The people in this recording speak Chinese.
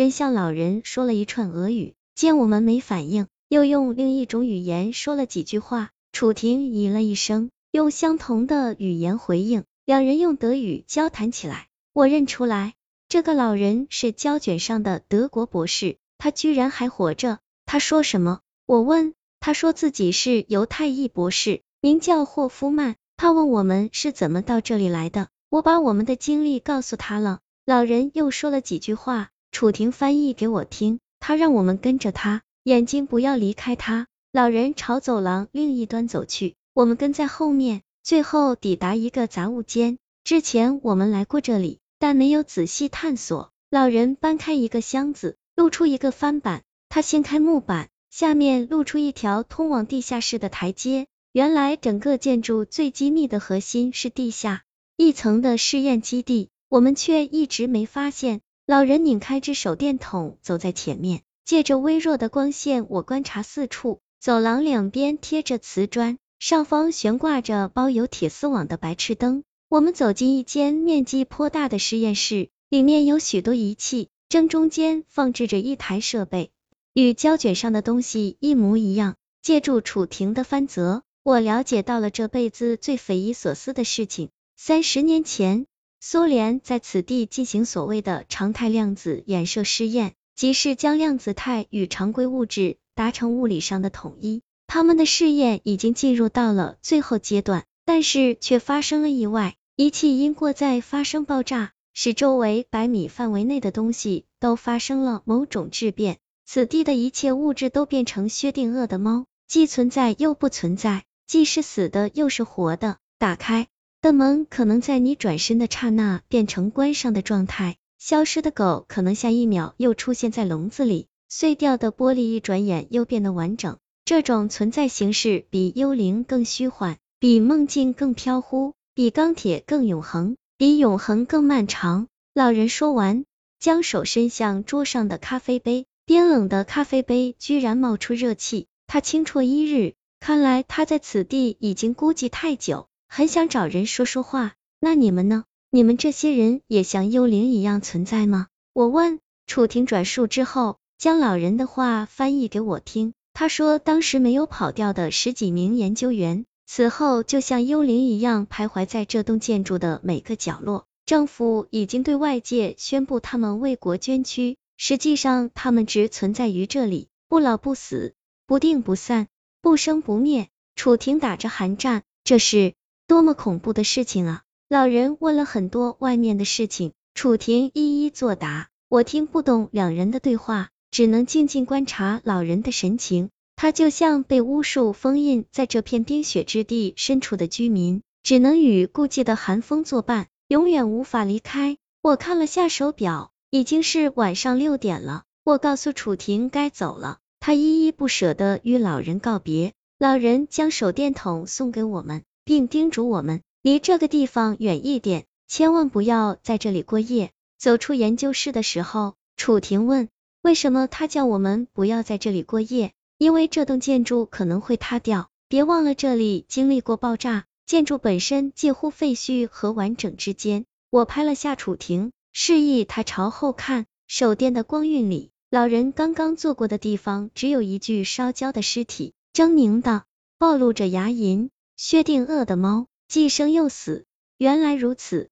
真向老人说了一串俄语，见我们没反应，又用另一种语言说了几句话。楚婷咦了一声，用相同的语言回应，两人用德语交谈起来。我认出来，这个老人是胶卷上的德国博士，他居然还活着。他说什么？我问。他说自己是犹太裔博士，名叫霍夫曼。他问我们是怎么到这里来的，我把我们的经历告诉他了。老人又说了几句话，楚婷翻译给我听。他让我们跟着他，眼睛不要离开他。老人朝走廊另一端走去，我们跟在后面，最后抵达一个杂物间。之前我们来过这里，但没有仔细探索。老人搬开一个箱子，露出一个翻板，他掀开木板。下面露出一条通往地下室的台阶。原来整个建筑最机密的核心是地下一层的试验基地，我们却一直没发现。老人拧开只手电筒，走在前面，借着微弱的光线，我观察四处。走廊两边贴着瓷砖，上方悬挂着包有铁丝网的白炽灯。我们走进一间面积颇大的实验室，里面有许多仪器，正中间放置着一台设备。与胶卷上的东西一模一样。借助楚婷的翻泽，我了解到了这辈子最匪夷所思的事情。三十年前，苏联在此地进行所谓的常态量子衍射试验，即是将量子态与常规物质达成物理上的统一。他们的试验已经进入到了最后阶段，但是却发生了意外，仪器因过载发生爆炸，使周围百米范围内的东西都发生了某种质变。此地的一切物质都变成薛定谔的猫，既存在又不存在，既是死的又是活的。打开的门可能在你转身的刹那变成关上的状态，消失的狗可能下一秒又出现在笼子里，碎掉的玻璃一转眼又变得完整。这种存在形式比幽灵更虚幻，比梦境更飘忽，比钢铁更永恒，比永恒更漫长。老人说完，将手伸向桌上的咖啡杯。冰冷的咖啡杯居然冒出热气，他清啜一日，看来他在此地已经孤寂太久，很想找人说说话。那你们呢？你们这些人也像幽灵一样存在吗？我问。楚婷转述之后，将老人的话翻译给我听。他说，当时没有跑掉的十几名研究员，此后就像幽灵一样徘徊在这栋建筑的每个角落。政府已经对外界宣布他们为国捐躯。实际上，他们只存在于这里，不老不死，不定不散，不生不灭。楚婷打着寒战，这是多么恐怖的事情啊！老人问了很多外面的事情，楚婷一一作答。我听不懂两人的对话，只能静静观察老人的神情。他就像被巫术封印在这片冰雪之地深处的居民，只能与孤寂的寒风作伴，永远无法离开。我看了下手表。已经是晚上六点了，我告诉楚婷该走了，她依依不舍的与老人告别。老人将手电筒送给我们，并叮嘱我们离这个地方远一点，千万不要在这里过夜。走出研究室的时候，楚婷问为什么他叫我们不要在这里过夜？因为这栋建筑可能会塌掉。别忘了这里经历过爆炸，建筑本身介乎废墟和完整之间。我拍了下楚婷。示意他朝后看，手电的光晕里，老人刚刚坐过的地方，只有一具烧焦的尸体，狰狞的，暴露着牙龈。薛定谔的猫，既生又死。原来如此。